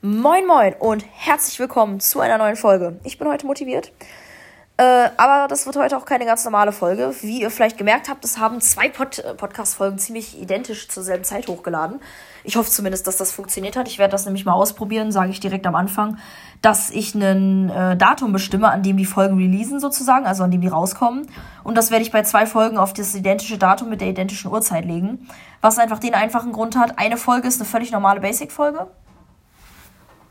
Moin Moin und herzlich willkommen zu einer neuen Folge. Ich bin heute motiviert. Äh, aber das wird heute auch keine ganz normale Folge. Wie ihr vielleicht gemerkt habt, es haben zwei Pod äh, Podcast-Folgen ziemlich identisch zur selben Zeit hochgeladen. Ich hoffe zumindest, dass das funktioniert hat. Ich werde das nämlich mal ausprobieren, sage ich direkt am Anfang, dass ich ein äh, Datum bestimme, an dem die Folgen releasen sozusagen, also an dem die rauskommen. Und das werde ich bei zwei Folgen auf das identische Datum mit der identischen Uhrzeit legen. Was einfach den einfachen Grund hat, eine Folge ist eine völlig normale Basic-Folge.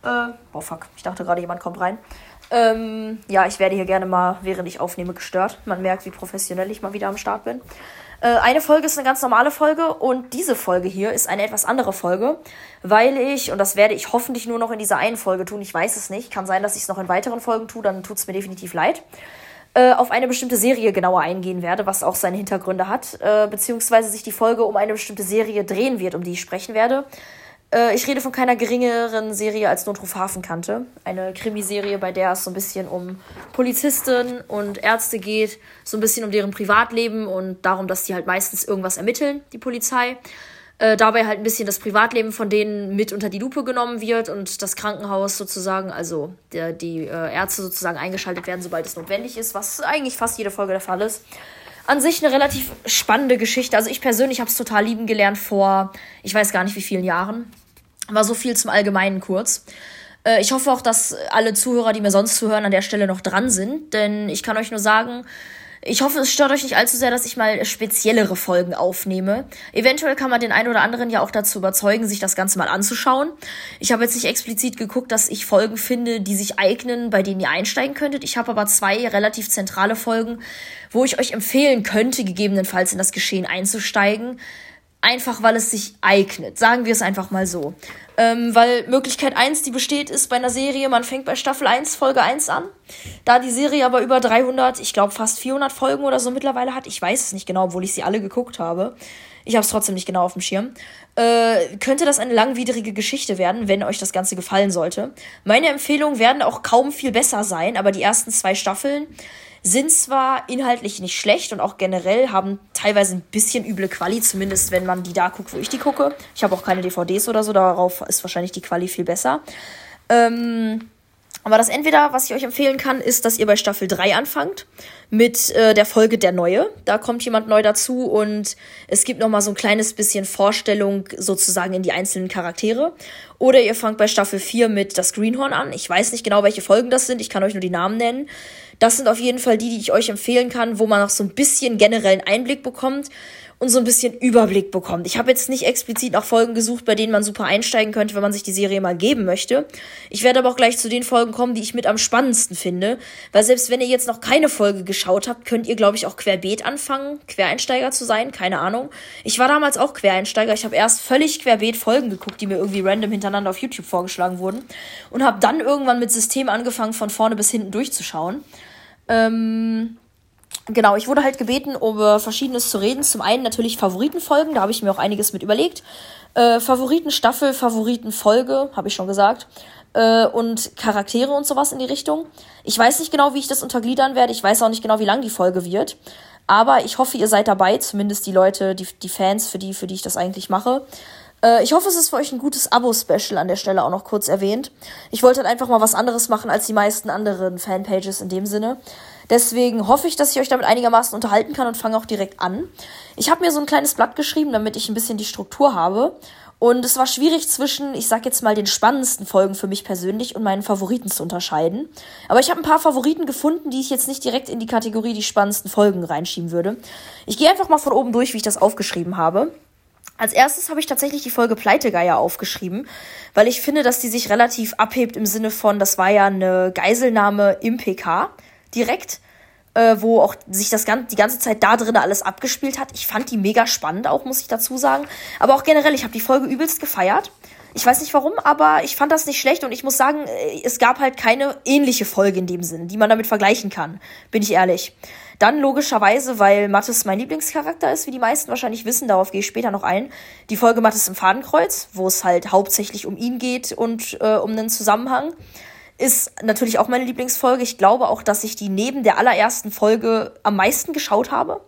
Äh, boah, fuck. Ich dachte gerade, jemand kommt rein. Ähm, ja, ich werde hier gerne mal, während ich aufnehme, gestört. Man merkt, wie professionell ich mal wieder am Start bin. Äh, eine Folge ist eine ganz normale Folge und diese Folge hier ist eine etwas andere Folge, weil ich, und das werde ich hoffentlich nur noch in dieser einen Folge tun, ich weiß es nicht, kann sein, dass ich es noch in weiteren Folgen tue, dann tut es mir definitiv leid, äh, auf eine bestimmte Serie genauer eingehen werde, was auch seine Hintergründe hat, äh, beziehungsweise sich die Folge um eine bestimmte Serie drehen wird, um die ich sprechen werde. Äh, ich rede von keiner geringeren Serie als Notruf Hafenkante. Eine Krimiserie, bei der es so ein bisschen um Polizisten und Ärzte geht, so ein bisschen um deren Privatleben und darum, dass die halt meistens irgendwas ermitteln, die Polizei. Äh, dabei halt ein bisschen das Privatleben von denen mit unter die Lupe genommen wird und das Krankenhaus sozusagen, also der, die äh, Ärzte sozusagen eingeschaltet werden, sobald es notwendig ist, was eigentlich fast jede Folge der Fall ist an sich eine relativ spannende Geschichte. Also ich persönlich habe es total lieben gelernt vor, ich weiß gar nicht wie vielen Jahren. War so viel zum Allgemeinen kurz. Äh, ich hoffe auch, dass alle Zuhörer, die mir sonst zuhören, an der Stelle noch dran sind. Denn ich kann euch nur sagen, ich hoffe, es stört euch nicht allzu sehr, dass ich mal speziellere Folgen aufnehme. Eventuell kann man den einen oder anderen ja auch dazu überzeugen, sich das Ganze mal anzuschauen. Ich habe jetzt nicht explizit geguckt, dass ich Folgen finde, die sich eignen, bei denen ihr einsteigen könntet. Ich habe aber zwei relativ zentrale Folgen, wo ich euch empfehlen könnte, gegebenenfalls in das Geschehen einzusteigen einfach weil es sich eignet. Sagen wir es einfach mal so. Ähm, weil Möglichkeit 1, die besteht, ist bei einer Serie, man fängt bei Staffel 1, Folge 1 an. Da die Serie aber über 300, ich glaube fast 400 Folgen oder so mittlerweile hat, ich weiß es nicht genau, obwohl ich sie alle geguckt habe. Ich habe es trotzdem nicht genau auf dem Schirm. Äh, könnte das eine langwierige Geschichte werden, wenn euch das Ganze gefallen sollte. Meine Empfehlungen werden auch kaum viel besser sein, aber die ersten zwei Staffeln sind zwar inhaltlich nicht schlecht und auch generell haben teilweise ein bisschen üble Quali, zumindest wenn man die da guckt, wo ich die gucke. Ich habe auch keine DVDs oder so, darauf ist wahrscheinlich die Quali viel besser. Ähm, aber das entweder, was ich euch empfehlen kann, ist, dass ihr bei Staffel 3 anfangt mit äh, der Folge Der Neue. Da kommt jemand neu dazu und es gibt noch mal so ein kleines bisschen Vorstellung sozusagen in die einzelnen Charaktere. Oder ihr fangt bei Staffel 4 mit Das Greenhorn an. Ich weiß nicht genau, welche Folgen das sind. Ich kann euch nur die Namen nennen. Das sind auf jeden Fall die, die ich euch empfehlen kann, wo man noch so ein bisschen generellen Einblick bekommt und so ein bisschen Überblick bekommt. Ich habe jetzt nicht explizit nach Folgen gesucht, bei denen man super einsteigen könnte, wenn man sich die Serie mal geben möchte. Ich werde aber auch gleich zu den Folgen kommen, die ich mit am spannendsten finde, weil selbst wenn ihr jetzt noch keine Folge geschaut habt, könnt ihr glaube ich auch querbeet anfangen, Quereinsteiger zu sein, keine Ahnung. Ich war damals auch Quereinsteiger, ich habe erst völlig querbeet Folgen geguckt, die mir irgendwie random hintereinander auf YouTube vorgeschlagen wurden und habe dann irgendwann mit System angefangen von vorne bis hinten durchzuschauen. Ähm genau, ich wurde halt gebeten, über Verschiedenes zu reden. Zum einen natürlich Favoritenfolgen, da habe ich mir auch einiges mit überlegt. Äh, Favoritenstaffel, Favoritenfolge, habe ich schon gesagt. Äh, und Charaktere und sowas in die Richtung. Ich weiß nicht genau, wie ich das untergliedern werde. Ich weiß auch nicht genau, wie lang die Folge wird. Aber ich hoffe, ihr seid dabei, zumindest die Leute, die, die Fans, für die, für die ich das eigentlich mache. Äh, ich hoffe, es ist für euch ein gutes Abo-Special an der Stelle auch noch kurz erwähnt. Ich wollte halt einfach mal was anderes machen als die meisten anderen Fanpages in dem Sinne. Deswegen hoffe ich, dass ich euch damit einigermaßen unterhalten kann und fange auch direkt an. Ich habe mir so ein kleines Blatt geschrieben, damit ich ein bisschen die Struktur habe. Und es war schwierig zwischen, ich sag jetzt mal, den spannendsten Folgen für mich persönlich und meinen Favoriten zu unterscheiden. Aber ich habe ein paar Favoriten gefunden, die ich jetzt nicht direkt in die Kategorie die spannendsten Folgen reinschieben würde. Ich gehe einfach mal von oben durch, wie ich das aufgeschrieben habe. Als erstes habe ich tatsächlich die Folge Pleitegeier aufgeschrieben, weil ich finde, dass die sich relativ abhebt im Sinne von, das war ja eine Geiselnahme im PK direkt, äh, wo auch sich das ganze, die ganze Zeit da drin alles abgespielt hat. Ich fand die mega spannend auch, muss ich dazu sagen. Aber auch generell, ich habe die Folge übelst gefeiert. Ich weiß nicht warum, aber ich fand das nicht schlecht und ich muss sagen, äh, es gab halt keine ähnliche Folge in dem Sinne, die man damit vergleichen kann, bin ich ehrlich. Dann logischerweise, weil Mattes mein Lieblingscharakter ist, wie die meisten wahrscheinlich wissen, darauf gehe ich später noch ein, die Folge Mattes im Fadenkreuz, wo es halt hauptsächlich um ihn geht und äh, um einen Zusammenhang. Ist natürlich auch meine Lieblingsfolge. Ich glaube auch, dass ich die neben der allerersten Folge am meisten geschaut habe.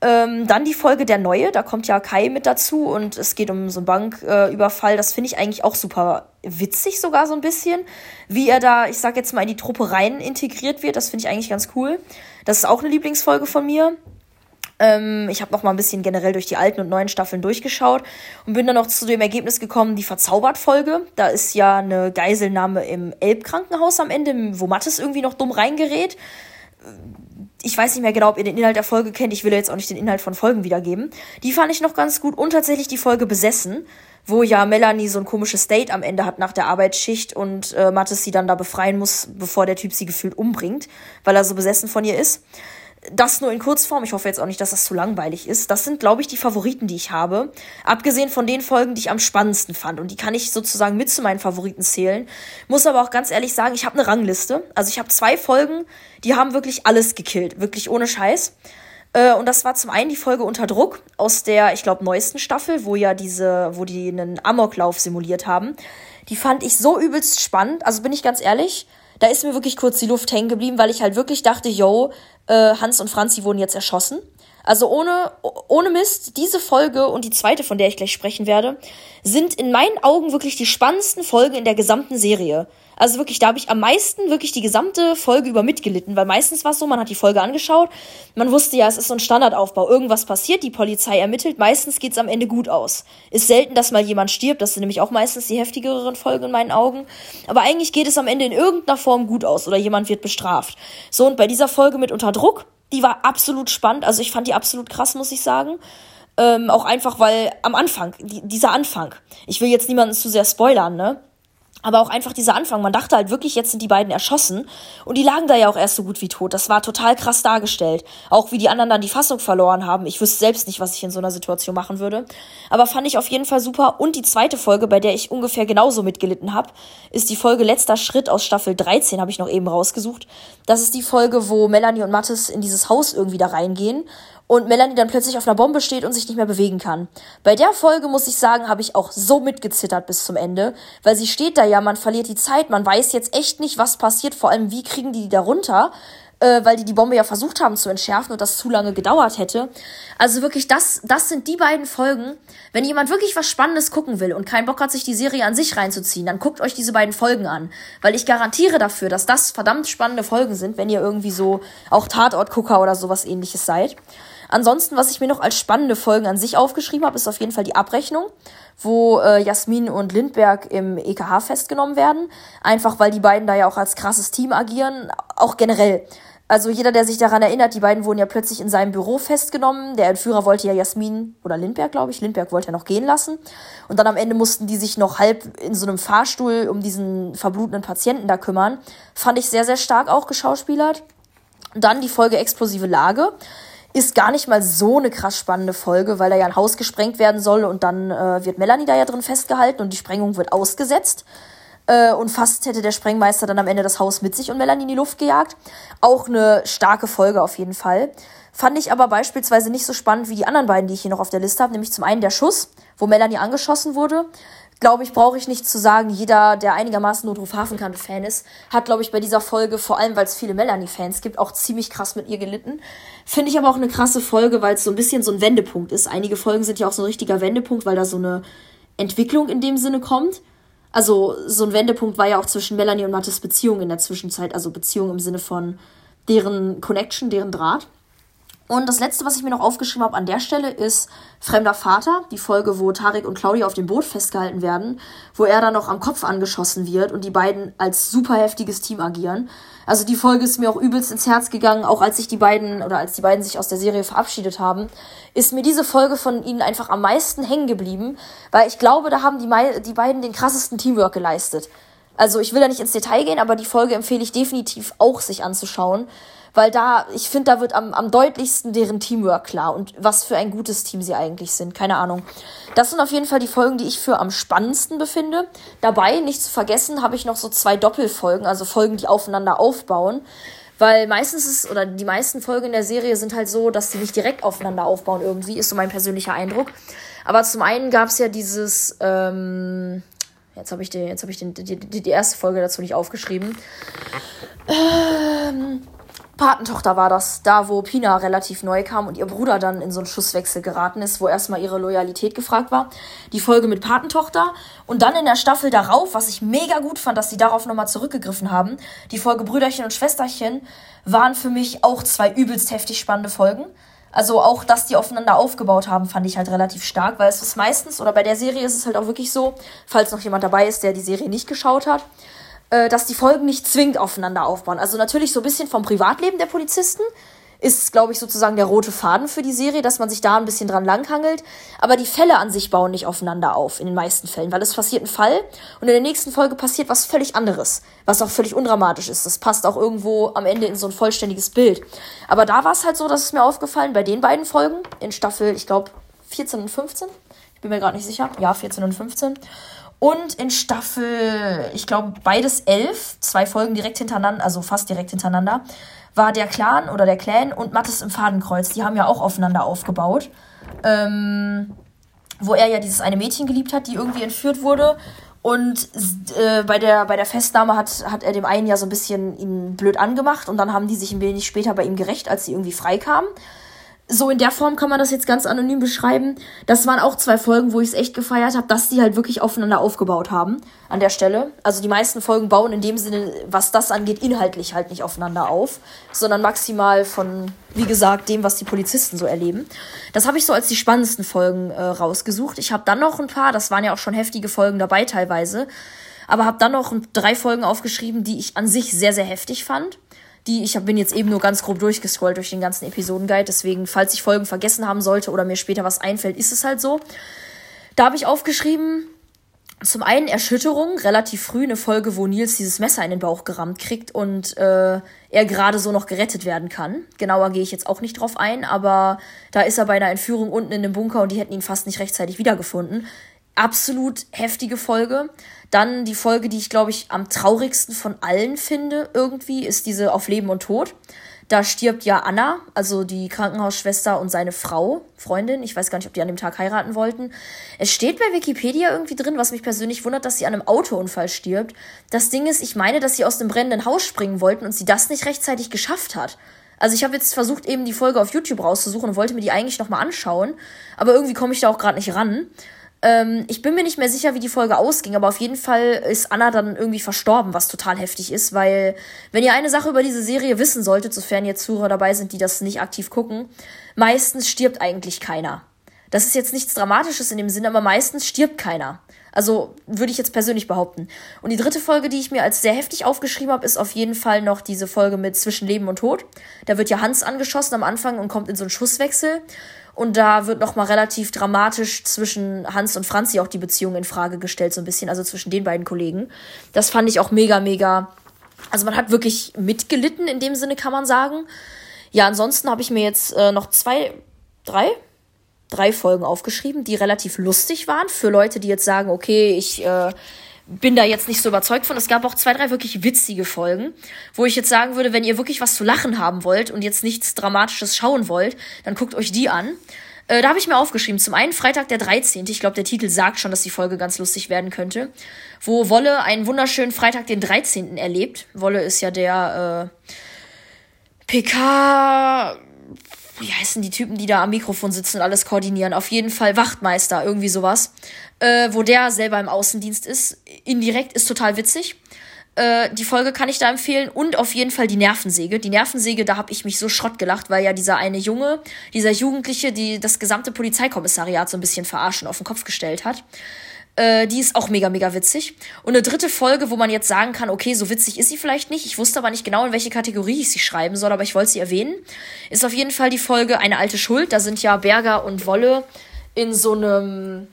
Ähm, dann die Folge Der Neue, da kommt ja Kai mit dazu und es geht um so einen Banküberfall. Äh, das finde ich eigentlich auch super witzig, sogar so ein bisschen. Wie er da, ich sag jetzt mal, in die Truppe rein integriert wird, das finde ich eigentlich ganz cool. Das ist auch eine Lieblingsfolge von mir. Ähm, ich habe noch mal ein bisschen generell durch die alten und neuen Staffeln durchgeschaut und bin dann noch zu dem Ergebnis gekommen, die Verzaubert-Folge. Da ist ja eine Geiselnahme im Elbkrankenhaus am Ende, wo Mattes irgendwie noch dumm reingerät ich weiß nicht mehr genau, ob ihr den Inhalt der Folge kennt. Ich will jetzt auch nicht den Inhalt von Folgen wiedergeben. Die fand ich noch ganz gut und tatsächlich die Folge Besessen, wo ja Melanie so ein komisches Date am Ende hat nach der Arbeitsschicht und äh, Mattes sie dann da befreien muss, bevor der Typ sie gefühlt umbringt, weil er so besessen von ihr ist. Das nur in Kurzform. Ich hoffe jetzt auch nicht, dass das zu langweilig ist. Das sind, glaube ich, die Favoriten, die ich habe. Abgesehen von den Folgen, die ich am spannendsten fand. Und die kann ich sozusagen mit zu meinen Favoriten zählen. Muss aber auch ganz ehrlich sagen, ich habe eine Rangliste. Also ich habe zwei Folgen, die haben wirklich alles gekillt. Wirklich ohne Scheiß. Äh, und das war zum einen die Folge Unter Druck aus der, ich glaube, neuesten Staffel, wo ja diese, wo die einen Amoklauf simuliert haben. Die fand ich so übelst spannend. Also bin ich ganz ehrlich, da ist mir wirklich kurz die Luft hängen geblieben, weil ich halt wirklich dachte, yo, äh, Hans und Franzi wurden jetzt erschossen. Also ohne, ohne Mist, diese Folge und die zweite, von der ich gleich sprechen werde, sind in meinen Augen wirklich die spannendsten Folgen in der gesamten Serie. Also wirklich, da habe ich am meisten wirklich die gesamte Folge über mitgelitten, weil meistens war es so, man hat die Folge angeschaut, man wusste ja, es ist so ein Standardaufbau, irgendwas passiert, die Polizei ermittelt, meistens geht's am Ende gut aus. Ist selten, dass mal jemand stirbt, das sind nämlich auch meistens die heftigeren Folgen in meinen Augen, aber eigentlich geht es am Ende in irgendeiner Form gut aus oder jemand wird bestraft. So, und bei dieser Folge mit Unter Druck, die war absolut spannend. Also ich fand die absolut krass, muss ich sagen. Ähm, auch einfach, weil am Anfang, die, dieser Anfang, ich will jetzt niemanden zu sehr spoilern, ne? Aber auch einfach dieser Anfang, man dachte halt wirklich, jetzt sind die beiden erschossen und die lagen da ja auch erst so gut wie tot. Das war total krass dargestellt. Auch wie die anderen dann die Fassung verloren haben. Ich wüsste selbst nicht, was ich in so einer Situation machen würde. Aber fand ich auf jeden Fall super. Und die zweite Folge, bei der ich ungefähr genauso mitgelitten habe, ist die Folge Letzter Schritt aus Staffel 13, habe ich noch eben rausgesucht. Das ist die Folge, wo Melanie und Mattes in dieses Haus irgendwie da reingehen und Melanie dann plötzlich auf einer Bombe steht und sich nicht mehr bewegen kann. Bei der Folge muss ich sagen, habe ich auch so mitgezittert bis zum Ende, weil sie steht da ja, man verliert die Zeit, man weiß jetzt echt nicht, was passiert, vor allem wie kriegen die die da runter, äh, weil die die Bombe ja versucht haben zu entschärfen und das zu lange gedauert hätte. Also wirklich, das, das sind die beiden Folgen. Wenn jemand wirklich was Spannendes gucken will und keinen Bock hat, sich die Serie an sich reinzuziehen, dann guckt euch diese beiden Folgen an, weil ich garantiere dafür, dass das verdammt spannende Folgen sind, wenn ihr irgendwie so auch Tatortgucker oder sowas ähnliches seid. Ansonsten, was ich mir noch als spannende Folgen an sich aufgeschrieben habe, ist auf jeden Fall die Abrechnung, wo äh, Jasmin und Lindberg im EKH festgenommen werden. Einfach weil die beiden da ja auch als krasses Team agieren. Auch generell. Also jeder, der sich daran erinnert, die beiden wurden ja plötzlich in seinem Büro festgenommen. Der Entführer wollte ja Jasmin oder Lindberg, glaube ich, Lindberg wollte ja noch gehen lassen. Und dann am Ende mussten die sich noch halb in so einem Fahrstuhl um diesen verblutenden Patienten da kümmern. Fand ich sehr, sehr stark auch geschauspielert. Dann die Folge Explosive Lage ist gar nicht mal so eine krass spannende Folge, weil da ja ein Haus gesprengt werden soll und dann äh, wird Melanie da ja drin festgehalten und die Sprengung wird ausgesetzt. Äh, und fast hätte der Sprengmeister dann am Ende das Haus mit sich und Melanie in die Luft gejagt. Auch eine starke Folge auf jeden Fall. Fand ich aber beispielsweise nicht so spannend wie die anderen beiden, die ich hier noch auf der Liste habe. Nämlich zum einen der Schuss, wo Melanie angeschossen wurde glaube ich, brauche ich nicht zu sagen. Jeder, der einigermaßen Notruf Hafenkante-Fan ist, hat, glaube ich, bei dieser Folge, vor allem weil es viele Melanie-Fans gibt, auch ziemlich krass mit ihr gelitten. Finde ich aber auch eine krasse Folge, weil es so ein bisschen so ein Wendepunkt ist. Einige Folgen sind ja auch so ein richtiger Wendepunkt, weil da so eine Entwicklung in dem Sinne kommt. Also so ein Wendepunkt war ja auch zwischen Melanie und Mattes Beziehung in der Zwischenzeit, also Beziehung im Sinne von deren Connection, deren Draht. Und das letzte, was ich mir noch aufgeschrieben habe an der Stelle, ist Fremder Vater, die Folge, wo Tarek und Claudia auf dem Boot festgehalten werden, wo er dann noch am Kopf angeschossen wird und die beiden als super heftiges Team agieren. Also die Folge ist mir auch übelst ins Herz gegangen, auch als sich die beiden oder als die beiden sich aus der Serie verabschiedet haben, ist mir diese Folge von ihnen einfach am meisten hängen geblieben, weil ich glaube, da haben die, die beiden den krassesten Teamwork geleistet. Also ich will da nicht ins Detail gehen, aber die Folge empfehle ich definitiv auch sich anzuschauen, weil da, ich finde, da wird am, am deutlichsten deren Teamwork klar und was für ein gutes Team sie eigentlich sind. Keine Ahnung. Das sind auf jeden Fall die Folgen, die ich für am spannendsten befinde. Dabei, nicht zu vergessen, habe ich noch so zwei Doppelfolgen, also Folgen, die aufeinander aufbauen. Weil meistens ist, oder die meisten Folgen in der Serie sind halt so, dass die nicht direkt aufeinander aufbauen irgendwie, ist so mein persönlicher Eindruck. Aber zum einen gab es ja dieses, ähm, jetzt habe ich, den, jetzt hab ich den, die, die, die erste Folge dazu nicht aufgeschrieben. Ähm, Patentochter war das, da wo Pina relativ neu kam und ihr Bruder dann in so einen Schusswechsel geraten ist, wo erstmal ihre Loyalität gefragt war. Die Folge mit Patentochter und dann in der Staffel darauf, was ich mega gut fand, dass sie darauf nochmal zurückgegriffen haben, die Folge Brüderchen und Schwesterchen waren für mich auch zwei übelst heftig spannende Folgen. Also auch, dass die aufeinander aufgebaut haben, fand ich halt relativ stark, weil es ist meistens, oder bei der Serie ist es halt auch wirklich so, falls noch jemand dabei ist, der die Serie nicht geschaut hat, äh, dass die Folgen nicht zwingend aufeinander aufbauen. Also natürlich so ein bisschen vom Privatleben der Polizisten ist, glaube ich, sozusagen der rote Faden für die Serie, dass man sich da ein bisschen dran langhangelt. Aber die Fälle an sich bauen nicht aufeinander auf, in den meisten Fällen, weil es passiert ein Fall und in der nächsten Folge passiert was völlig anderes, was auch völlig undramatisch ist. Das passt auch irgendwo am Ende in so ein vollständiges Bild. Aber da war es halt so, dass es mir aufgefallen, bei den beiden Folgen, in Staffel, ich glaube, 14 und 15, ich bin mir gerade nicht sicher, ja, 14 und 15, und in Staffel, ich glaube, beides elf, zwei Folgen direkt hintereinander, also fast direkt hintereinander, war der Clan oder der Clan und Mattes im Fadenkreuz. Die haben ja auch aufeinander aufgebaut. Ähm, wo er ja dieses eine Mädchen geliebt hat, die irgendwie entführt wurde. Und äh, bei, der, bei der Festnahme hat, hat er dem einen ja so ein bisschen ihn blöd angemacht und dann haben die sich ein wenig später bei ihm gerecht, als sie irgendwie freikamen so in der Form kann man das jetzt ganz anonym beschreiben. Das waren auch zwei Folgen, wo ich es echt gefeiert habe, dass die halt wirklich aufeinander aufgebaut haben an der Stelle. Also die meisten Folgen bauen in dem Sinne, was das angeht, inhaltlich halt nicht aufeinander auf, sondern maximal von, wie gesagt, dem, was die Polizisten so erleben. Das habe ich so als die spannendsten Folgen äh, rausgesucht. Ich habe dann noch ein paar, das waren ja auch schon heftige Folgen dabei teilweise, aber habe dann noch drei Folgen aufgeschrieben, die ich an sich sehr, sehr heftig fand die, ich bin jetzt eben nur ganz grob durchgescrollt durch den ganzen Episodenguide, deswegen, falls ich Folgen vergessen haben sollte oder mir später was einfällt, ist es halt so. Da habe ich aufgeschrieben, zum einen Erschütterung, relativ früh eine Folge, wo Nils dieses Messer in den Bauch gerammt kriegt und äh, er gerade so noch gerettet werden kann. Genauer gehe ich jetzt auch nicht drauf ein, aber da ist er bei einer Entführung unten in dem Bunker und die hätten ihn fast nicht rechtzeitig wiedergefunden. Absolut heftige Folge. Dann die Folge, die ich, glaube ich, am traurigsten von allen finde, irgendwie, ist diese Auf Leben und Tod. Da stirbt ja Anna, also die Krankenhausschwester und seine Frau, Freundin. Ich weiß gar nicht, ob die an dem Tag heiraten wollten. Es steht bei Wikipedia irgendwie drin, was mich persönlich wundert, dass sie an einem Autounfall stirbt. Das Ding ist, ich meine, dass sie aus dem brennenden Haus springen wollten und sie das nicht rechtzeitig geschafft hat. Also ich habe jetzt versucht, eben die Folge auf YouTube rauszusuchen und wollte mir die eigentlich nochmal anschauen. Aber irgendwie komme ich da auch gerade nicht ran. Ähm, ich bin mir nicht mehr sicher, wie die Folge ausging, aber auf jeden Fall ist Anna dann irgendwie verstorben, was total heftig ist, weil wenn ihr eine Sache über diese Serie wissen solltet, sofern jetzt Zuhörer dabei sind, die das nicht aktiv gucken, meistens stirbt eigentlich keiner. Das ist jetzt nichts Dramatisches in dem Sinne, aber meistens stirbt keiner. Also würde ich jetzt persönlich behaupten. Und die dritte Folge, die ich mir als sehr heftig aufgeschrieben habe, ist auf jeden Fall noch diese Folge mit Zwischen Leben und Tod. Da wird ja Hans angeschossen am Anfang und kommt in so einen Schusswechsel. Und da wird nochmal relativ dramatisch zwischen Hans und Franzi auch die Beziehung in Frage gestellt, so ein bisschen, also zwischen den beiden Kollegen. Das fand ich auch mega, mega. Also man hat wirklich mitgelitten, in dem Sinne kann man sagen. Ja, ansonsten habe ich mir jetzt äh, noch zwei, drei, drei Folgen aufgeschrieben, die relativ lustig waren. Für Leute, die jetzt sagen, okay, ich äh, bin da jetzt nicht so überzeugt von. Es gab auch zwei, drei wirklich witzige Folgen, wo ich jetzt sagen würde, wenn ihr wirklich was zu lachen haben wollt und jetzt nichts Dramatisches schauen wollt, dann guckt euch die an. Äh, da habe ich mir aufgeschrieben, zum einen Freitag der 13. Ich glaube, der Titel sagt schon, dass die Folge ganz lustig werden könnte. Wo Wolle einen wunderschönen Freitag den 13. erlebt. Wolle ist ja der äh, PK wie heißen die Typen, die da am Mikrofon sitzen und alles koordinieren? Auf jeden Fall Wachtmeister, irgendwie sowas. Äh, wo der selber im Außendienst ist. Indirekt ist total witzig. Äh, die Folge kann ich da empfehlen. Und auf jeden Fall die Nervensäge. Die Nervensäge, da habe ich mich so schrott gelacht, weil ja dieser eine Junge, dieser Jugendliche, die das gesamte Polizeikommissariat so ein bisschen verarschen auf den Kopf gestellt hat. Äh, die ist auch mega, mega witzig. Und eine dritte Folge, wo man jetzt sagen kann, okay, so witzig ist sie vielleicht nicht. Ich wusste aber nicht genau, in welche Kategorie ich sie schreiben soll, aber ich wollte sie erwähnen. Ist auf jeden Fall die Folge Eine alte Schuld. Da sind ja Berger und Wolle in so einem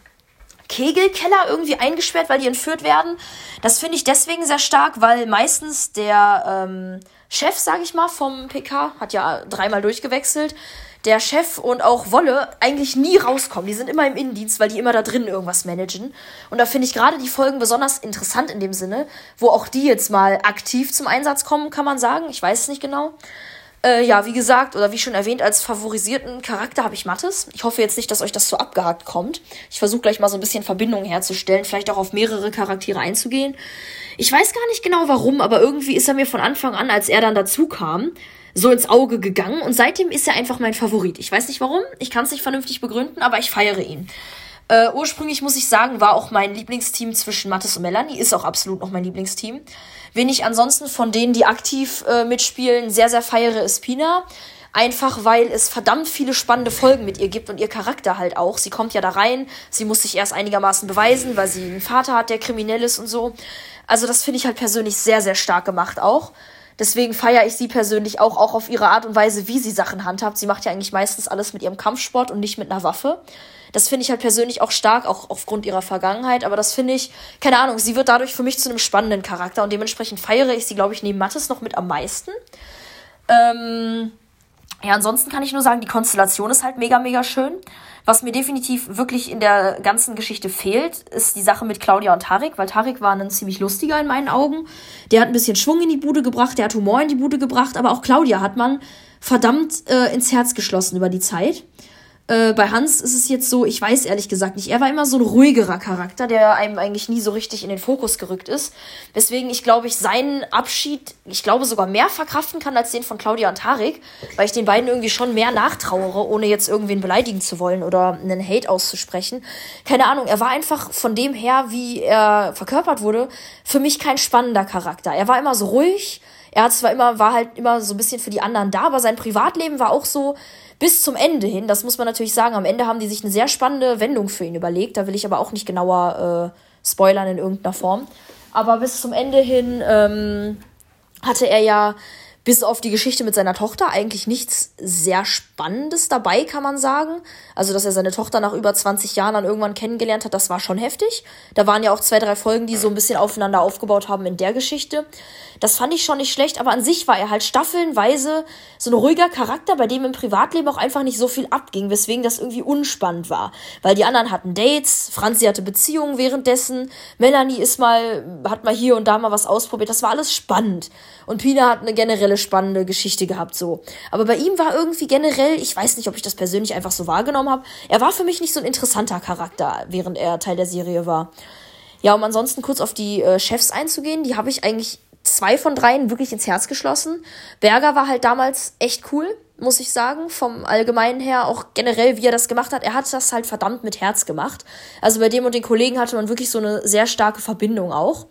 Kegelkeller irgendwie eingesperrt, weil die entführt werden. Das finde ich deswegen sehr stark, weil meistens der ähm, Chef, sage ich mal, vom PK, hat ja dreimal durchgewechselt, der Chef und auch Wolle eigentlich nie rauskommen. Die sind immer im Innendienst, weil die immer da drin irgendwas managen. Und da finde ich gerade die Folgen besonders interessant in dem Sinne, wo auch die jetzt mal aktiv zum Einsatz kommen, kann man sagen. Ich weiß es nicht genau. Äh, ja, wie gesagt, oder wie schon erwähnt, als favorisierten Charakter habe ich Mattes. Ich hoffe jetzt nicht, dass euch das so abgehakt kommt. Ich versuche gleich mal so ein bisschen Verbindungen herzustellen, vielleicht auch auf mehrere Charaktere einzugehen. Ich weiß gar nicht genau warum, aber irgendwie ist er mir von Anfang an, als er dann dazu kam, so ins Auge gegangen und seitdem ist er einfach mein Favorit. Ich weiß nicht warum, ich kann es nicht vernünftig begründen, aber ich feiere ihn. Äh, ursprünglich muss ich sagen, war auch mein Lieblingsteam zwischen Mattes und Melanie, ist auch absolut noch mein Lieblingsteam. Wen ich ansonsten von denen, die aktiv äh, mitspielen, sehr, sehr feiere, ist Pina. Einfach weil es verdammt viele spannende Folgen mit ihr gibt und ihr Charakter halt auch. Sie kommt ja da rein, sie muss sich erst einigermaßen beweisen, weil sie einen Vater hat, der kriminell ist und so. Also das finde ich halt persönlich sehr, sehr stark gemacht auch. Deswegen feiere ich sie persönlich auch, auch auf ihre Art und Weise, wie sie Sachen handhabt. Sie macht ja eigentlich meistens alles mit ihrem Kampfsport und nicht mit einer Waffe. Das finde ich halt persönlich auch stark, auch aufgrund ihrer Vergangenheit. Aber das finde ich, keine Ahnung, sie wird dadurch für mich zu einem spannenden Charakter und dementsprechend feiere ich sie, glaube ich, neben Mattes noch mit am meisten. Ähm, ja, ansonsten kann ich nur sagen, die Konstellation ist halt mega, mega schön. Was mir definitiv wirklich in der ganzen Geschichte fehlt, ist die Sache mit Claudia und Tarek, weil Tarek war ein ziemlich lustiger in meinen Augen. Der hat ein bisschen Schwung in die Bude gebracht, der hat Humor in die Bude gebracht, aber auch Claudia hat man verdammt äh, ins Herz geschlossen über die Zeit. Äh, bei Hans ist es jetzt so, ich weiß ehrlich gesagt nicht. Er war immer so ein ruhigerer Charakter, der einem eigentlich nie so richtig in den Fokus gerückt ist. Weswegen ich glaube, ich seinen Abschied, ich glaube, sogar mehr verkraften kann als den von Claudia und Tarek, weil ich den beiden irgendwie schon mehr nachtrauere, ohne jetzt irgendwen beleidigen zu wollen oder einen Hate auszusprechen. Keine Ahnung, er war einfach von dem her, wie er verkörpert wurde, für mich kein spannender Charakter. Er war immer so ruhig. Er hat zwar immer, war halt immer so ein bisschen für die anderen da, aber sein Privatleben war auch so, bis zum Ende hin, das muss man natürlich sagen, am Ende haben die sich eine sehr spannende Wendung für ihn überlegt. Da will ich aber auch nicht genauer äh, spoilern in irgendeiner Form. Aber bis zum Ende hin ähm, hatte er ja bis auf die Geschichte mit seiner Tochter eigentlich nichts sehr Spannendes dabei, kann man sagen. Also, dass er seine Tochter nach über 20 Jahren dann irgendwann kennengelernt hat, das war schon heftig. Da waren ja auch zwei, drei Folgen, die so ein bisschen aufeinander aufgebaut haben in der Geschichte. Das fand ich schon nicht schlecht, aber an sich war er halt staffelnweise so ein ruhiger Charakter, bei dem im Privatleben auch einfach nicht so viel abging, weswegen das irgendwie unspannend war. Weil die anderen hatten Dates, Franzi hatte Beziehungen währenddessen, Melanie ist mal, hat mal hier und da mal was ausprobiert, das war alles spannend. Und Pina hat eine generelle spannende Geschichte gehabt, so. Aber bei ihm war irgendwie generell, ich weiß nicht, ob ich das persönlich einfach so wahrgenommen habe, er war für mich nicht so ein interessanter Charakter, während er Teil der Serie war. Ja, um ansonsten kurz auf die äh, Chefs einzugehen, die habe ich eigentlich zwei von dreien wirklich ins Herz geschlossen. Berger war halt damals echt cool, muss ich sagen, vom Allgemeinen her, auch generell, wie er das gemacht hat. Er hat das halt verdammt mit Herz gemacht. Also bei dem und den Kollegen hatte man wirklich so eine sehr starke Verbindung auch.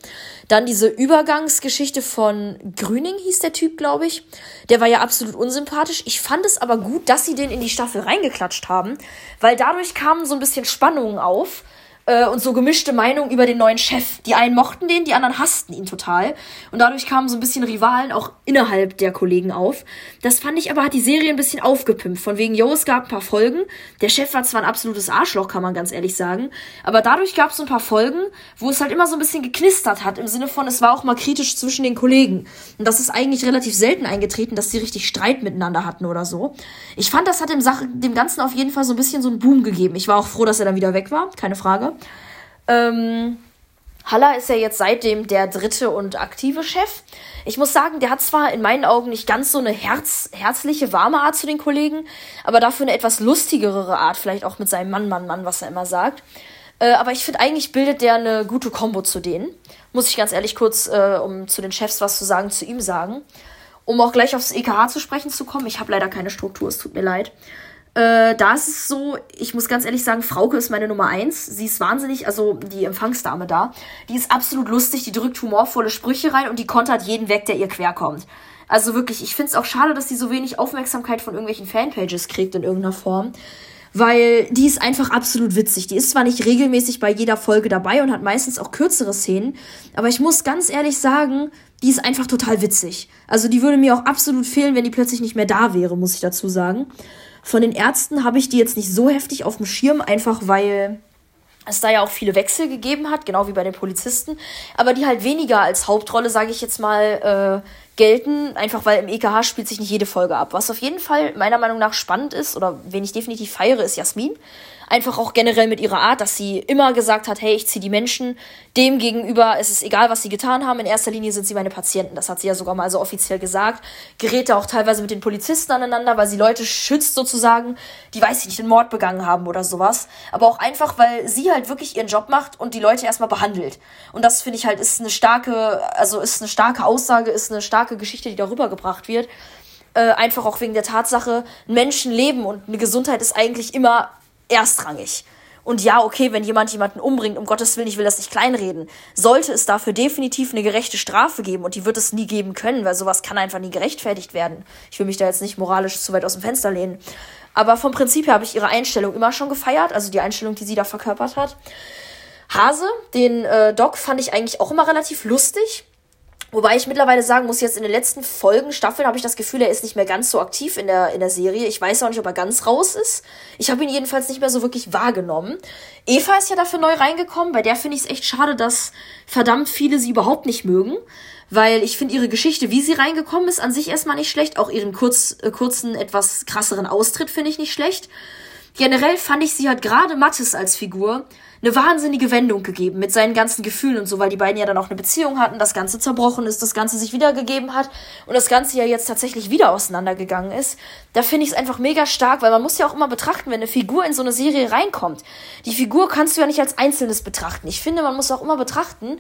Dann diese Übergangsgeschichte von Grüning hieß der Typ, glaube ich. Der war ja absolut unsympathisch. Ich fand es aber gut, dass sie den in die Staffel reingeklatscht haben, weil dadurch kamen so ein bisschen Spannungen auf äh, und so gemischte Meinungen über den neuen Chef. Die einen mochten den, die anderen hassten ihn total. Und dadurch kamen so ein bisschen Rivalen auch innerhalb der Kollegen auf. Das fand ich aber, hat die Serie ein bisschen aufgepimpt. Von wegen, yo, es gab ein paar Folgen. Der Chef war zwar ein absolutes Arschloch, kann man ganz ehrlich sagen. Aber dadurch gab es so ein paar Folgen, wo es halt immer so ein bisschen geknistert hat. Im Sinne von, es war auch mal kritisch zwischen den Kollegen. Und das ist eigentlich relativ selten eingetreten, dass sie richtig Streit miteinander hatten oder so. Ich fand, das hat dem, Sache, dem Ganzen auf jeden Fall so ein bisschen so einen Boom gegeben. Ich war auch froh, dass er dann wieder weg war. Keine Frage. Ähm, Haller ist ja jetzt seitdem der dritte und aktive Chef. Ich muss sagen, der hat zwar in meinen Augen nicht ganz so eine herz herzliche, warme Art zu den Kollegen, aber dafür eine etwas lustigere Art, vielleicht auch mit seinem Mann, Mann, Mann, was er immer sagt. Äh, aber ich finde, eigentlich bildet der eine gute Kombo zu denen. Muss ich ganz ehrlich kurz, äh, um zu den Chefs was zu sagen, zu ihm sagen. Um auch gleich aufs EKH zu sprechen zu kommen. Ich habe leider keine Struktur, es tut mir leid. Äh, da ist es so, ich muss ganz ehrlich sagen, Frauke ist meine Nummer eins. Sie ist wahnsinnig, also die Empfangsdame da. Die ist absolut lustig, die drückt humorvolle Sprüche rein und die kontert jeden weg, der ihr querkommt. Also wirklich, ich finde es auch schade, dass sie so wenig Aufmerksamkeit von irgendwelchen Fanpages kriegt in irgendeiner Form. Weil die ist einfach absolut witzig. Die ist zwar nicht regelmäßig bei jeder Folge dabei und hat meistens auch kürzere Szenen, aber ich muss ganz ehrlich sagen, die ist einfach total witzig. Also die würde mir auch absolut fehlen, wenn die plötzlich nicht mehr da wäre, muss ich dazu sagen. Von den Ärzten habe ich die jetzt nicht so heftig auf dem Schirm, einfach weil es da ja auch viele Wechsel gegeben hat, genau wie bei den Polizisten, aber die halt weniger als Hauptrolle, sage ich jetzt mal, äh, gelten, einfach weil im EKH spielt sich nicht jede Folge ab. Was auf jeden Fall meiner Meinung nach spannend ist oder wen ich definitiv feiere, ist Jasmin. Einfach auch generell mit ihrer Art, dass sie immer gesagt hat, hey, ich ziehe die Menschen dem gegenüber, es ist egal, was sie getan haben, in erster Linie sind sie meine Patienten. Das hat sie ja sogar mal so offiziell gesagt. Gerät da auch teilweise mit den Polizisten aneinander, weil sie Leute schützt sozusagen, die, weiß ich nicht, einen Mord begangen haben oder sowas. Aber auch einfach, weil sie halt wirklich ihren Job macht und die Leute erstmal behandelt. Und das finde ich halt ist eine starke, also ist eine starke Aussage, ist eine starke Geschichte, die darüber gebracht wird Äh, einfach auch wegen der Tatsache, Menschen leben und eine Gesundheit ist eigentlich immer erstrangig. Und ja, okay, wenn jemand jemanden umbringt, um Gottes Willen, ich will das nicht kleinreden, sollte es dafür definitiv eine gerechte Strafe geben und die wird es nie geben können, weil sowas kann einfach nie gerechtfertigt werden. Ich will mich da jetzt nicht moralisch zu weit aus dem Fenster lehnen. Aber vom Prinzip her habe ich ihre Einstellung immer schon gefeiert, also die Einstellung, die sie da verkörpert hat. Hase, den äh, Doc, fand ich eigentlich auch immer relativ lustig. Wobei ich mittlerweile sagen muss, jetzt in den letzten Folgen, Staffeln, habe ich das Gefühl, er ist nicht mehr ganz so aktiv in der, in der Serie. Ich weiß auch nicht, ob er ganz raus ist. Ich habe ihn jedenfalls nicht mehr so wirklich wahrgenommen. Eva ist ja dafür neu reingekommen. Bei der finde ich es echt schade, dass verdammt viele sie überhaupt nicht mögen. Weil ich finde ihre Geschichte, wie sie reingekommen ist, an sich erstmal nicht schlecht. Auch ihren kurz, äh, kurzen, etwas krasseren Austritt finde ich nicht schlecht. Generell fand ich, sie hat gerade Mattes als Figur eine wahnsinnige Wendung gegeben mit seinen ganzen Gefühlen und so, weil die beiden ja dann auch eine Beziehung hatten, das Ganze zerbrochen ist, das Ganze sich wiedergegeben hat und das Ganze ja jetzt tatsächlich wieder auseinandergegangen ist. Da finde ich es einfach mega stark, weil man muss ja auch immer betrachten, wenn eine Figur in so eine Serie reinkommt. Die Figur kannst du ja nicht als Einzelnes betrachten. Ich finde, man muss auch immer betrachten,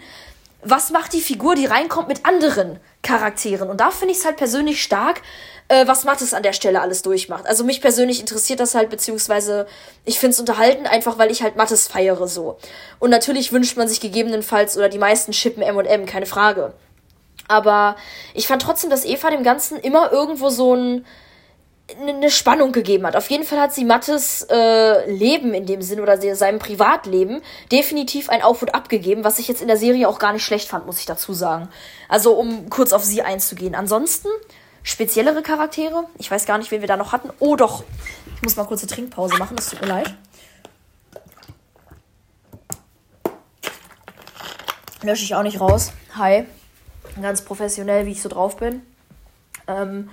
was macht die Figur, die reinkommt, mit anderen Charakteren. Und da finde ich es halt persönlich stark, äh, was Mattes an der Stelle alles durchmacht. Also mich persönlich interessiert das halt, beziehungsweise ich finde es unterhalten, einfach weil ich halt Mattes feiere so. Und natürlich wünscht man sich gegebenenfalls, oder die meisten schippen M&M, keine Frage. Aber ich fand trotzdem, dass Eva dem Ganzen immer irgendwo so ein eine Spannung gegeben hat. Auf jeden Fall hat sie Mattes äh, Leben in dem Sinn oder seinem Privatleben definitiv ein Auf und Ab gegeben, was ich jetzt in der Serie auch gar nicht schlecht fand, muss ich dazu sagen. Also um kurz auf sie einzugehen. Ansonsten speziellere Charaktere. Ich weiß gar nicht, wen wir da noch hatten. Oh doch. Ich muss mal kurz eine Trinkpause machen, es tut mir leid. Lösche ich auch nicht raus. Hi. Ganz professionell, wie ich so drauf bin. Ähm,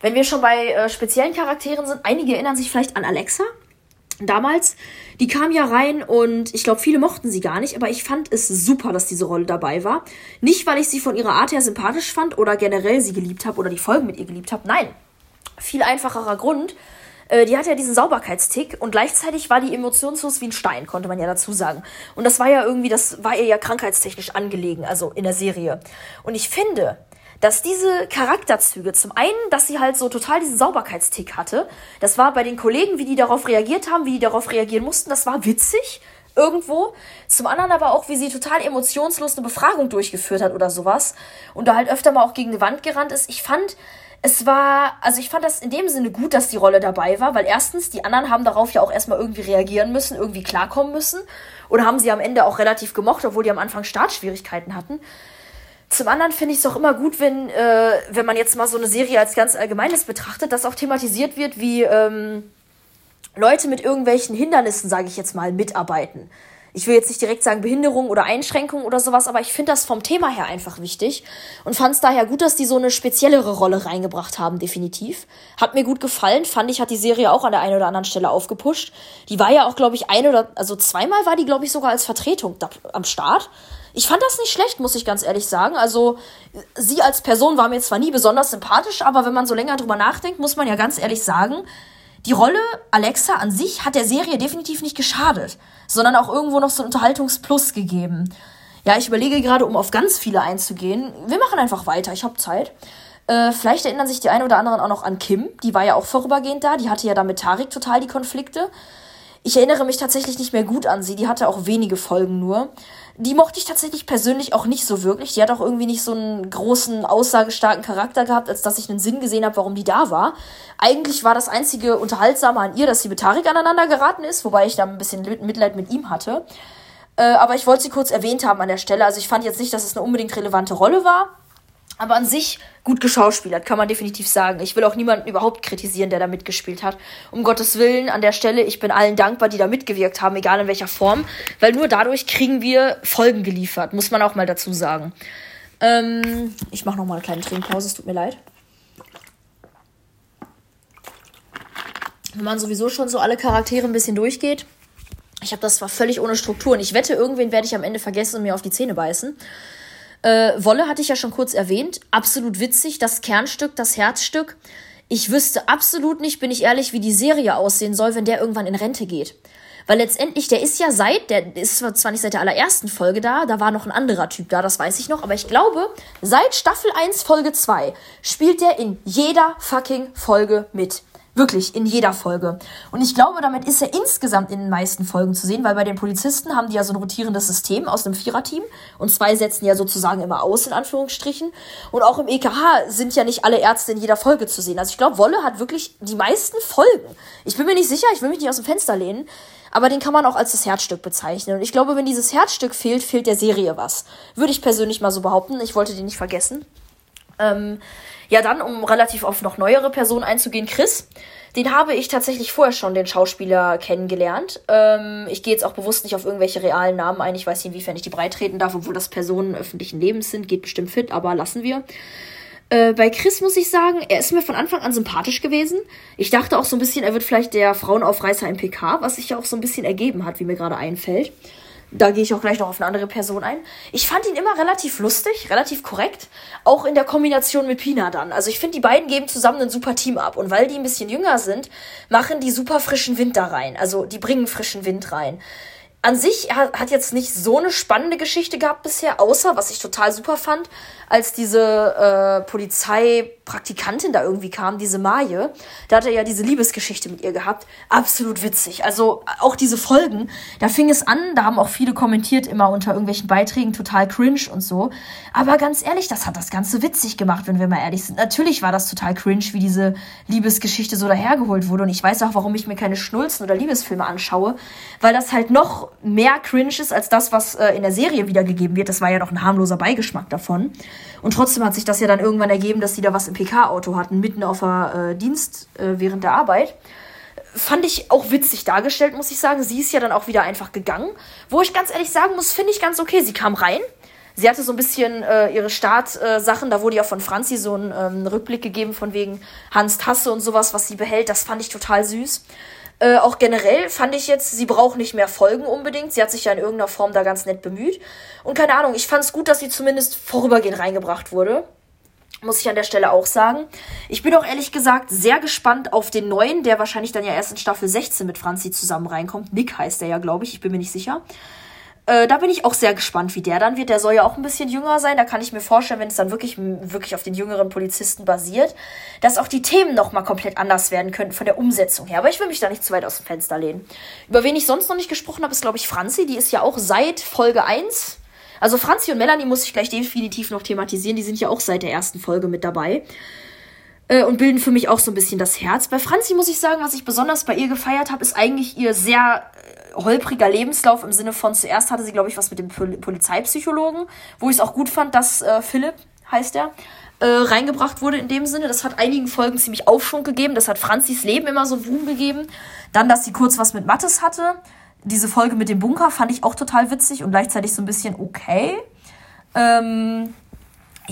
wenn wir schon bei äh, speziellen Charakteren sind, einige erinnern sich vielleicht an Alexa damals, die kam ja rein und ich glaube, viele mochten sie gar nicht, aber ich fand es super, dass diese Rolle dabei war. Nicht, weil ich sie von ihrer Art her sympathisch fand oder generell sie geliebt habe oder die Folgen mit ihr geliebt habe. Nein. Viel einfacherer Grund. Äh, die hatte ja diesen Sauberkeitstick und gleichzeitig war die emotionslos wie ein Stein, konnte man ja dazu sagen. Und das war ja irgendwie, das war ihr ja krankheitstechnisch angelegen, also in der Serie. Und ich finde, dass diese Charakterzüge, zum einen, dass sie halt so total diesen Sauberkeitstick hatte, das war bei den Kollegen, wie die darauf reagiert haben, wie die darauf reagieren mussten, das war witzig irgendwo. Zum anderen aber auch, wie sie total emotionslos eine Befragung durchgeführt hat oder sowas und da halt öfter mal auch gegen eine Wand gerannt ist. Ich fand, es war, also ich fand das in dem Sinne gut, dass die Rolle dabei war, weil erstens, die anderen haben darauf ja auch erstmal irgendwie reagieren müssen, irgendwie klarkommen müssen. Oder haben sie am Ende auch relativ gemocht, obwohl die am Anfang Startschwierigkeiten hatten. Zum anderen finde ich es auch immer gut, wenn, äh, wenn man jetzt mal so eine Serie als ganz allgemeines betrachtet, dass auch thematisiert wird, wie ähm, Leute mit irgendwelchen Hindernissen, sage ich jetzt mal, mitarbeiten. Ich will jetzt nicht direkt sagen Behinderung oder Einschränkung oder sowas, aber ich finde das vom Thema her einfach wichtig und fand es daher gut, dass die so eine speziellere Rolle reingebracht haben, definitiv. Hat mir gut gefallen, fand ich, hat die Serie auch an der einen oder anderen Stelle aufgepusht. Die war ja auch, glaube ich, ein oder, also zweimal war die, glaube ich, sogar als Vertretung da, am Start. Ich fand das nicht schlecht, muss ich ganz ehrlich sagen. Also, sie als Person war mir zwar nie besonders sympathisch, aber wenn man so länger drüber nachdenkt, muss man ja ganz ehrlich sagen, die Rolle Alexa an sich hat der Serie definitiv nicht geschadet, sondern auch irgendwo noch so ein Unterhaltungsplus gegeben. Ja, ich überlege gerade, um auf ganz viele einzugehen. Wir machen einfach weiter, ich habe Zeit. Äh, vielleicht erinnern sich die einen oder anderen auch noch an Kim. Die war ja auch vorübergehend da. Die hatte ja da mit Tarik total die Konflikte. Ich erinnere mich tatsächlich nicht mehr gut an sie. Die hatte auch wenige Folgen nur. Die mochte ich tatsächlich persönlich auch nicht so wirklich. Die hat auch irgendwie nicht so einen großen, aussagestarken Charakter gehabt, als dass ich einen Sinn gesehen habe, warum die da war. Eigentlich war das einzige Unterhaltsame an ihr, dass sie mit Tarik aneinander geraten ist, wobei ich da ein bisschen Mitleid mit ihm hatte. Äh, aber ich wollte sie kurz erwähnt haben an der Stelle. Also ich fand jetzt nicht, dass es eine unbedingt relevante Rolle war. Aber an sich gut geschauspielert, kann man definitiv sagen. Ich will auch niemanden überhaupt kritisieren, der da mitgespielt hat. Um Gottes Willen, an der Stelle, ich bin allen dankbar, die da mitgewirkt haben, egal in welcher Form. Weil nur dadurch kriegen wir Folgen geliefert, muss man auch mal dazu sagen. Ähm, ich mache nochmal eine kleine Trinkpause, es tut mir leid. Wenn man sowieso schon so alle Charaktere ein bisschen durchgeht. Ich habe das zwar völlig ohne Struktur und ich wette, irgendwen werde ich am Ende vergessen und mir auf die Zähne beißen. Äh, Wolle hatte ich ja schon kurz erwähnt. Absolut witzig. Das Kernstück, das Herzstück. Ich wüsste absolut nicht, bin ich ehrlich, wie die Serie aussehen soll, wenn der irgendwann in Rente geht. Weil letztendlich, der ist ja seit, der ist zwar nicht seit der allerersten Folge da, da war noch ein anderer Typ da, das weiß ich noch, aber ich glaube, seit Staffel 1, Folge 2 spielt der in jeder fucking Folge mit. Wirklich, in jeder Folge. Und ich glaube, damit ist er insgesamt in den meisten Folgen zu sehen, weil bei den Polizisten haben die ja so ein rotierendes System aus einem Viererteam und zwei setzen ja sozusagen immer aus, in Anführungsstrichen. Und auch im EKH sind ja nicht alle Ärzte in jeder Folge zu sehen. Also ich glaube, Wolle hat wirklich die meisten Folgen. Ich bin mir nicht sicher, ich will mich nicht aus dem Fenster lehnen, aber den kann man auch als das Herzstück bezeichnen. Und ich glaube, wenn dieses Herzstück fehlt, fehlt der Serie was. Würde ich persönlich mal so behaupten. Ich wollte den nicht vergessen. Ähm, ja, dann, um relativ auf noch neuere Personen einzugehen, Chris. Den habe ich tatsächlich vorher schon, den Schauspieler, kennengelernt. Ähm, ich gehe jetzt auch bewusst nicht auf irgendwelche realen Namen ein. Ich weiß nicht, inwiefern ich die breitreten darf, obwohl das Personen öffentlichen Lebens sind. Geht bestimmt fit, aber lassen wir. Äh, bei Chris muss ich sagen, er ist mir von Anfang an sympathisch gewesen. Ich dachte auch so ein bisschen, er wird vielleicht der Frauenaufreißer im PK, was sich ja auch so ein bisschen ergeben hat, wie mir gerade einfällt. Da gehe ich auch gleich noch auf eine andere Person ein. Ich fand ihn immer relativ lustig, relativ korrekt. Auch in der Kombination mit Pina dann. Also ich finde, die beiden geben zusammen ein super Team ab. Und weil die ein bisschen jünger sind, machen die super frischen Wind da rein. Also die bringen frischen Wind rein an sich hat, jetzt nicht so eine spannende Geschichte gehabt bisher, außer, was ich total super fand, als diese äh, Polizeipraktikantin da irgendwie kam, diese Maje, da hat er ja diese Liebesgeschichte mit ihr gehabt. Absolut witzig. Also auch diese Folgen, da fing es an, da haben auch viele kommentiert immer unter irgendwelchen Beiträgen, total cringe und so. Aber ganz ehrlich, das hat das Ganze witzig gemacht, wenn wir mal ehrlich sind. Natürlich war das total cringe, wie diese Liebesgeschichte so dahergeholt wurde. Und ich weiß auch, warum ich mir keine Schnulzen oder Liebesfilme anschaue, weil das halt noch mehr cringe ist als das, was äh, in der Serie wiedergegeben wird. Das war ja noch ein harmloser Beigeschmack davon. Und trotzdem hat sich das ja dann irgendwann ergeben, dass sie da was im PK-Auto hatten, mitten auf der äh, Dienst äh, während der Arbeit. Fand ich auch witzig dargestellt, muss ich sagen. Sie ist ja dann auch wieder einfach gegangen. Wo ich ganz ehrlich sagen muss, finde ich ganz okay. Sie kam rein. Sie hatte so ein bisschen äh, ihre Startsachen. da wurde ja von Franzi so ein ähm, Rückblick gegeben von wegen Hans Tasse und sowas, was sie behält. Das fand ich total süß. Äh, auch generell fand ich jetzt, sie braucht nicht mehr Folgen unbedingt. Sie hat sich ja in irgendeiner Form da ganz nett bemüht. Und keine Ahnung, ich fand es gut, dass sie zumindest vorübergehend reingebracht wurde. Muss ich an der Stelle auch sagen. Ich bin auch ehrlich gesagt sehr gespannt auf den neuen, der wahrscheinlich dann ja erst in Staffel 16 mit Franzi zusammen reinkommt. Nick heißt der ja, glaube ich. Ich bin mir nicht sicher. Äh, da bin ich auch sehr gespannt, wie der dann wird. Der soll ja auch ein bisschen jünger sein. Da kann ich mir vorstellen, wenn es dann wirklich, wirklich auf den jüngeren Polizisten basiert, dass auch die Themen nochmal komplett anders werden könnten von der Umsetzung her. Aber ich will mich da nicht zu weit aus dem Fenster lehnen. Über wen ich sonst noch nicht gesprochen habe, ist, glaube ich, Franzi. Die ist ja auch seit Folge 1. Also Franzi und Melanie muss ich gleich definitiv noch thematisieren. Die sind ja auch seit der ersten Folge mit dabei äh, und bilden für mich auch so ein bisschen das Herz. Bei Franzi muss ich sagen, was ich besonders bei ihr gefeiert habe, ist eigentlich ihr sehr holpriger Lebenslauf im Sinne von zuerst hatte sie, glaube ich, was mit dem Polizeipsychologen, wo ich es auch gut fand, dass äh, Philipp, heißt er, äh, reingebracht wurde in dem Sinne. Das hat einigen Folgen ziemlich Aufschwung gegeben. Das hat Franzis Leben immer so Boom gegeben. Dann, dass sie kurz was mit Mattes hatte. Diese Folge mit dem Bunker fand ich auch total witzig und gleichzeitig so ein bisschen okay. Ähm,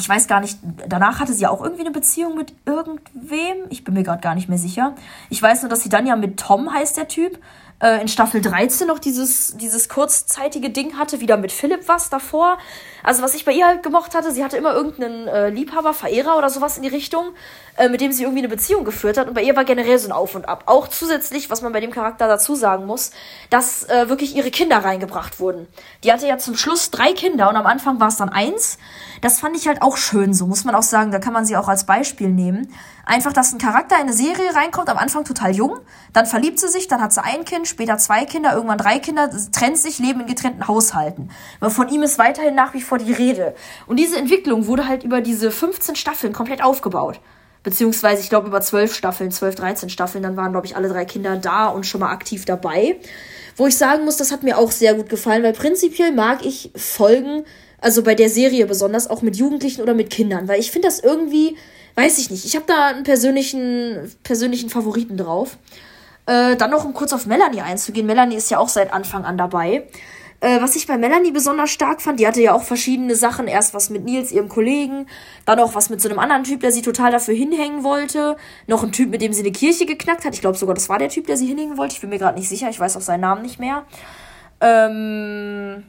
ich weiß gar nicht, danach hatte sie auch irgendwie eine Beziehung mit irgendwem. Ich bin mir gerade gar nicht mehr sicher. Ich weiß nur, dass sie dann ja mit Tom heißt der Typ, äh, in Staffel 13 noch dieses, dieses kurzzeitige Ding hatte, wieder mit Philipp was davor. Also was ich bei ihr halt gemocht hatte, sie hatte immer irgendeinen äh, Liebhaber, Verehrer oder sowas in die Richtung, äh, mit dem sie irgendwie eine Beziehung geführt hat. Und bei ihr war generell so ein Auf und Ab. Auch zusätzlich, was man bei dem Charakter dazu sagen muss, dass äh, wirklich ihre Kinder reingebracht wurden. Die hatte ja zum Schluss drei Kinder und am Anfang war es dann eins. Das fand ich halt auch schön, so muss man auch sagen. Da kann man sie auch als Beispiel nehmen. Einfach, dass ein Charakter in eine Serie reinkommt, am Anfang total jung, dann verliebt sie sich, dann hat sie ein Kind, später zwei Kinder, irgendwann drei Kinder, trennt sich, leben in getrennten Haushalten. Aber von ihm ist weiterhin nach wie vor die Rede. Und diese Entwicklung wurde halt über diese 15 Staffeln komplett aufgebaut. Beziehungsweise, ich glaube, über 12 Staffeln, 12, 13 Staffeln, dann waren, glaube ich, alle drei Kinder da und schon mal aktiv dabei. Wo ich sagen muss, das hat mir auch sehr gut gefallen, weil prinzipiell mag ich Folgen, also bei der Serie besonders, auch mit Jugendlichen oder mit Kindern, weil ich finde das irgendwie, weiß ich nicht, ich habe da einen persönlichen, persönlichen Favoriten drauf. Äh, dann noch, um kurz auf Melanie einzugehen. Melanie ist ja auch seit Anfang an dabei. Äh, was ich bei Melanie besonders stark fand, die hatte ja auch verschiedene Sachen. Erst was mit Nils, ihrem Kollegen, dann auch was mit so einem anderen Typ, der sie total dafür hinhängen wollte. Noch ein Typ, mit dem sie eine Kirche geknackt hat. Ich glaube sogar, das war der Typ, der sie hinhängen wollte. Ich bin mir gerade nicht sicher, ich weiß auch seinen Namen nicht mehr. Ähm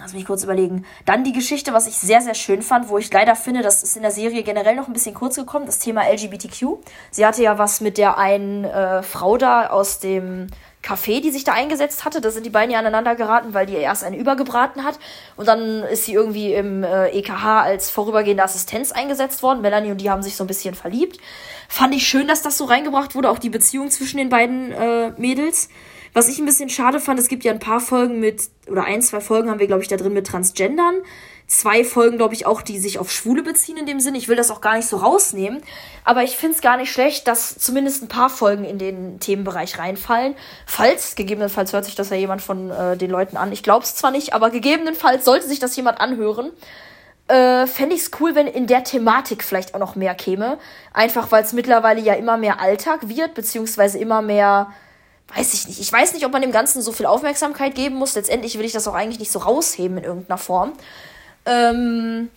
Lass mich kurz überlegen. Dann die Geschichte, was ich sehr, sehr schön fand, wo ich leider finde, das ist in der Serie generell noch ein bisschen kurz gekommen, das Thema LGBTQ. Sie hatte ja was mit der einen äh, Frau da aus dem Café, die sich da eingesetzt hatte. Da sind die beiden ja aneinander geraten, weil die erst eine übergebraten hat. Und dann ist sie irgendwie im äh, EKH als vorübergehende Assistenz eingesetzt worden. Melanie und die haben sich so ein bisschen verliebt. Fand ich schön, dass das so reingebracht wurde, auch die Beziehung zwischen den beiden äh, Mädels. Was ich ein bisschen schade fand, es gibt ja ein paar Folgen mit, oder ein, zwei Folgen haben wir, glaube ich, da drin mit Transgendern zwei Folgen, glaube ich, auch, die sich auf Schwule beziehen in dem Sinn. Ich will das auch gar nicht so rausnehmen. Aber ich finde es gar nicht schlecht, dass zumindest ein paar Folgen in den Themenbereich reinfallen. Falls, gegebenenfalls hört sich das ja jemand von äh, den Leuten an. Ich glaube es zwar nicht, aber gegebenenfalls sollte sich das jemand anhören. Äh, Fände ich es cool, wenn in der Thematik vielleicht auch noch mehr käme. Einfach weil es mittlerweile ja immer mehr Alltag wird, beziehungsweise immer mehr weiß ich nicht. Ich weiß nicht, ob man dem Ganzen so viel Aufmerksamkeit geben muss. Letztendlich will ich das auch eigentlich nicht so rausheben in irgendeiner Form. Ähm,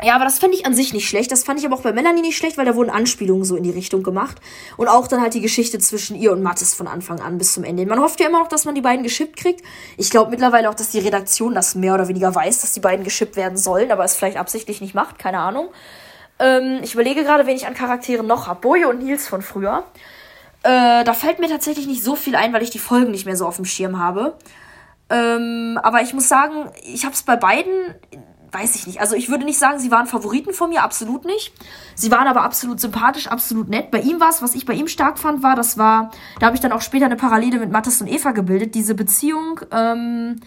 ja, aber das fand ich an sich nicht schlecht. Das fand ich aber auch bei Melanie nicht schlecht, weil da wurden Anspielungen so in die Richtung gemacht. Und auch dann halt die Geschichte zwischen ihr und Mattes von Anfang an bis zum Ende. Man hofft ja immer noch, dass man die beiden geschippt kriegt. Ich glaube mittlerweile auch, dass die Redaktion das mehr oder weniger weiß, dass die beiden geschippt werden sollen, aber es vielleicht absichtlich nicht macht. Keine Ahnung. Ähm, ich überlege gerade, wen ich an Charakteren noch habe. Boje und Nils von früher. Äh, da fällt mir tatsächlich nicht so viel ein, weil ich die Folgen nicht mehr so auf dem Schirm habe. Ähm, aber ich muss sagen, ich habe es bei beiden weiß ich nicht. Also ich würde nicht sagen, sie waren Favoriten von mir, absolut nicht. Sie waren aber absolut sympathisch, absolut nett. Bei ihm war es, was ich bei ihm stark fand, war, das war, da habe ich dann auch später eine Parallele mit Mathis und Eva gebildet, diese Beziehung ähm,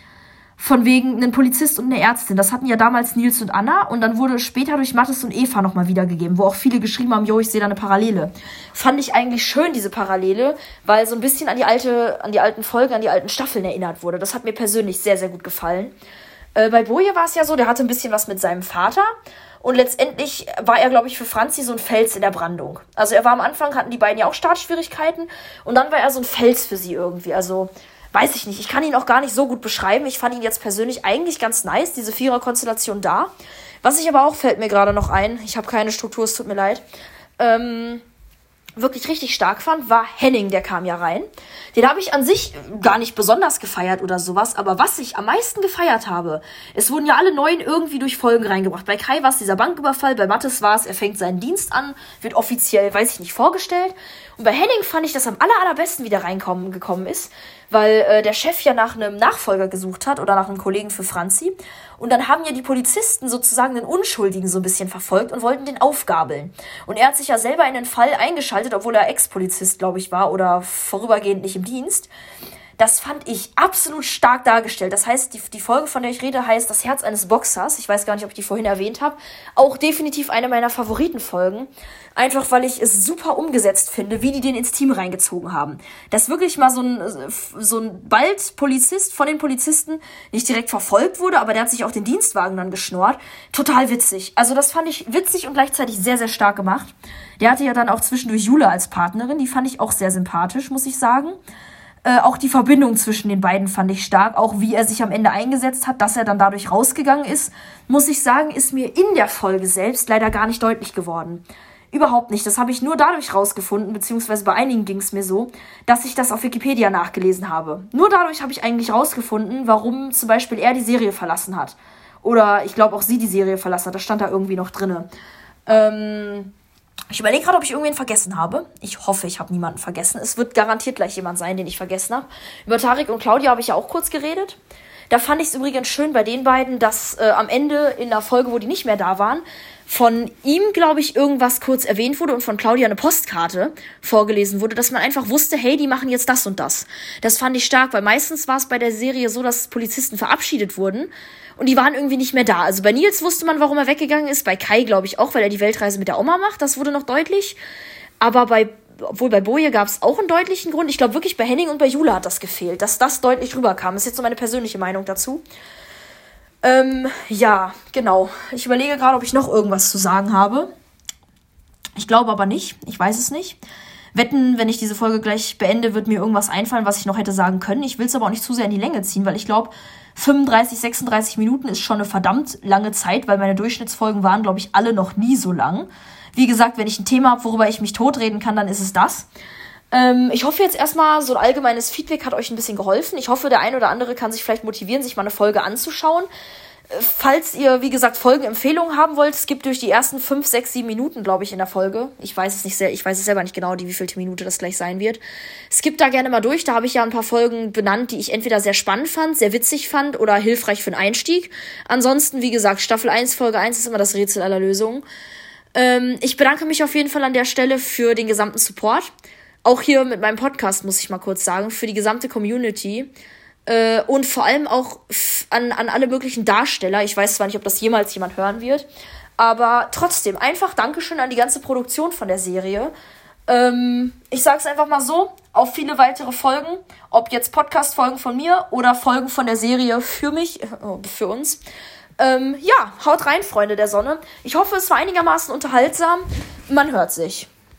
von wegen einen Polizist und eine Ärztin. Das hatten ja damals Nils und Anna und dann wurde später durch Mathis und Eva nochmal wiedergegeben, wo auch viele geschrieben haben, jo, ich sehe da eine Parallele. Fand ich eigentlich schön, diese Parallele, weil so ein bisschen an die alte, an die alten Folgen, an die alten Staffeln erinnert wurde. Das hat mir persönlich sehr, sehr gut gefallen. Äh, bei Boje war es ja so, der hatte ein bisschen was mit seinem Vater. Und letztendlich war er, glaube ich, für Franzi so ein Fels in der Brandung. Also er war am Anfang, hatten die beiden ja auch Startschwierigkeiten. Und dann war er so ein Fels für sie irgendwie. Also weiß ich nicht. Ich kann ihn auch gar nicht so gut beschreiben. Ich fand ihn jetzt persönlich eigentlich ganz nice, diese Vierer-Konstellation da. Was ich aber auch, fällt mir gerade noch ein. Ich habe keine Struktur, es tut mir leid. Ähm, wirklich richtig stark fand, war Henning, der kam ja rein. Den habe ich an sich gar nicht besonders gefeiert oder sowas, aber was ich am meisten gefeiert habe, es wurden ja alle neuen irgendwie durch Folgen reingebracht. Bei Kai war es dieser Banküberfall, bei Mattes war es, er fängt seinen Dienst an, wird offiziell, weiß ich nicht, vorgestellt. Und bei Henning fand ich, dass am aller, allerbesten wieder reinkommen gekommen ist, weil äh, der Chef ja nach einem Nachfolger gesucht hat oder nach einem Kollegen für Franzi. Und dann haben ja die Polizisten sozusagen den Unschuldigen so ein bisschen verfolgt und wollten den aufgabeln. Und er hat sich ja selber in den Fall eingeschaltet, obwohl er Ex-Polizist, glaube ich, war oder vorübergehend nicht im Dienst. Das fand ich absolut stark dargestellt. Das heißt, die, die Folge, von der ich rede, heißt Das Herz eines Boxers. Ich weiß gar nicht, ob ich die vorhin erwähnt habe. Auch definitiv eine meiner Favoritenfolgen. Einfach weil ich es super umgesetzt finde, wie die den ins Team reingezogen haben. Dass wirklich mal so ein, so ein bald Polizist von den Polizisten nicht direkt verfolgt wurde, aber der hat sich auch den Dienstwagen dann geschnurrt. Total witzig. Also das fand ich witzig und gleichzeitig sehr, sehr stark gemacht. Der hatte ja dann auch zwischendurch Jule als Partnerin. Die fand ich auch sehr sympathisch, muss ich sagen. Äh, auch die Verbindung zwischen den beiden fand ich stark. Auch wie er sich am Ende eingesetzt hat, dass er dann dadurch rausgegangen ist, muss ich sagen, ist mir in der Folge selbst leider gar nicht deutlich geworden. Überhaupt nicht. Das habe ich nur dadurch rausgefunden, beziehungsweise bei einigen ging es mir so, dass ich das auf Wikipedia nachgelesen habe. Nur dadurch habe ich eigentlich rausgefunden, warum zum Beispiel er die Serie verlassen hat. Oder ich glaube auch sie die Serie verlassen hat. Das stand da irgendwie noch drinne. Ähm, ich überlege gerade, ob ich irgendwen vergessen habe. Ich hoffe, ich habe niemanden vergessen. Es wird garantiert gleich jemand sein, den ich vergessen habe. Über Tarik und Claudia habe ich ja auch kurz geredet. Da fand ich es übrigens schön bei den beiden, dass äh, am Ende in der Folge, wo die nicht mehr da waren, von ihm, glaube ich, irgendwas kurz erwähnt wurde und von Claudia eine Postkarte vorgelesen wurde, dass man einfach wusste, hey, die machen jetzt das und das. Das fand ich stark, weil meistens war es bei der Serie so, dass Polizisten verabschiedet wurden und die waren irgendwie nicht mehr da. Also bei Nils wusste man, warum er weggegangen ist, bei Kai, glaube ich, auch, weil er die Weltreise mit der Oma macht, das wurde noch deutlich. Aber bei obwohl bei Boje gab es auch einen deutlichen Grund. Ich glaube wirklich bei Henning und bei Jula hat das gefehlt, dass das deutlich rüberkam. Das ist jetzt so meine persönliche Meinung dazu. Ähm, ja, genau. Ich überlege gerade, ob ich noch irgendwas zu sagen habe. Ich glaube aber nicht. Ich weiß es nicht. Wetten, wenn ich diese Folge gleich beende, wird mir irgendwas einfallen, was ich noch hätte sagen können. Ich will es aber auch nicht zu sehr in die Länge ziehen, weil ich glaube, 35, 36 Minuten ist schon eine verdammt lange Zeit, weil meine Durchschnittsfolgen waren, glaube ich, alle noch nie so lang. Wie gesagt, wenn ich ein Thema habe, worüber ich mich totreden kann, dann ist es das. Ähm, ich hoffe jetzt erstmal, so ein allgemeines Feedback hat euch ein bisschen geholfen. Ich hoffe, der ein oder andere kann sich vielleicht motivieren, sich mal eine Folge anzuschauen. Falls ihr, wie gesagt, Folgenempfehlungen haben wollt, es gibt durch die ersten 5, 6, 7 Minuten, glaube ich, in der Folge. Ich weiß es nicht sehr, ich weiß es selber nicht genau, die wievielte Minute das gleich sein wird. Skippt da gerne mal durch. Da habe ich ja ein paar Folgen benannt, die ich entweder sehr spannend fand, sehr witzig fand oder hilfreich für den Einstieg. Ansonsten, wie gesagt, Staffel 1, Folge 1 ist immer das Rätsel aller Lösungen. Ähm, ich bedanke mich auf jeden Fall an der Stelle für den gesamten Support. Auch hier mit meinem Podcast, muss ich mal kurz sagen, für die gesamte Community. Äh, und vor allem auch an, an alle möglichen Darsteller. Ich weiß zwar nicht, ob das jemals jemand hören wird, aber trotzdem einfach Dankeschön an die ganze Produktion von der Serie. Ähm, ich sag's einfach mal so, auf viele weitere Folgen, ob jetzt Podcast-Folgen von mir oder Folgen von der Serie für mich, äh, für uns. Ähm, ja, haut rein, Freunde der Sonne. Ich hoffe, es war einigermaßen unterhaltsam. Man hört sich.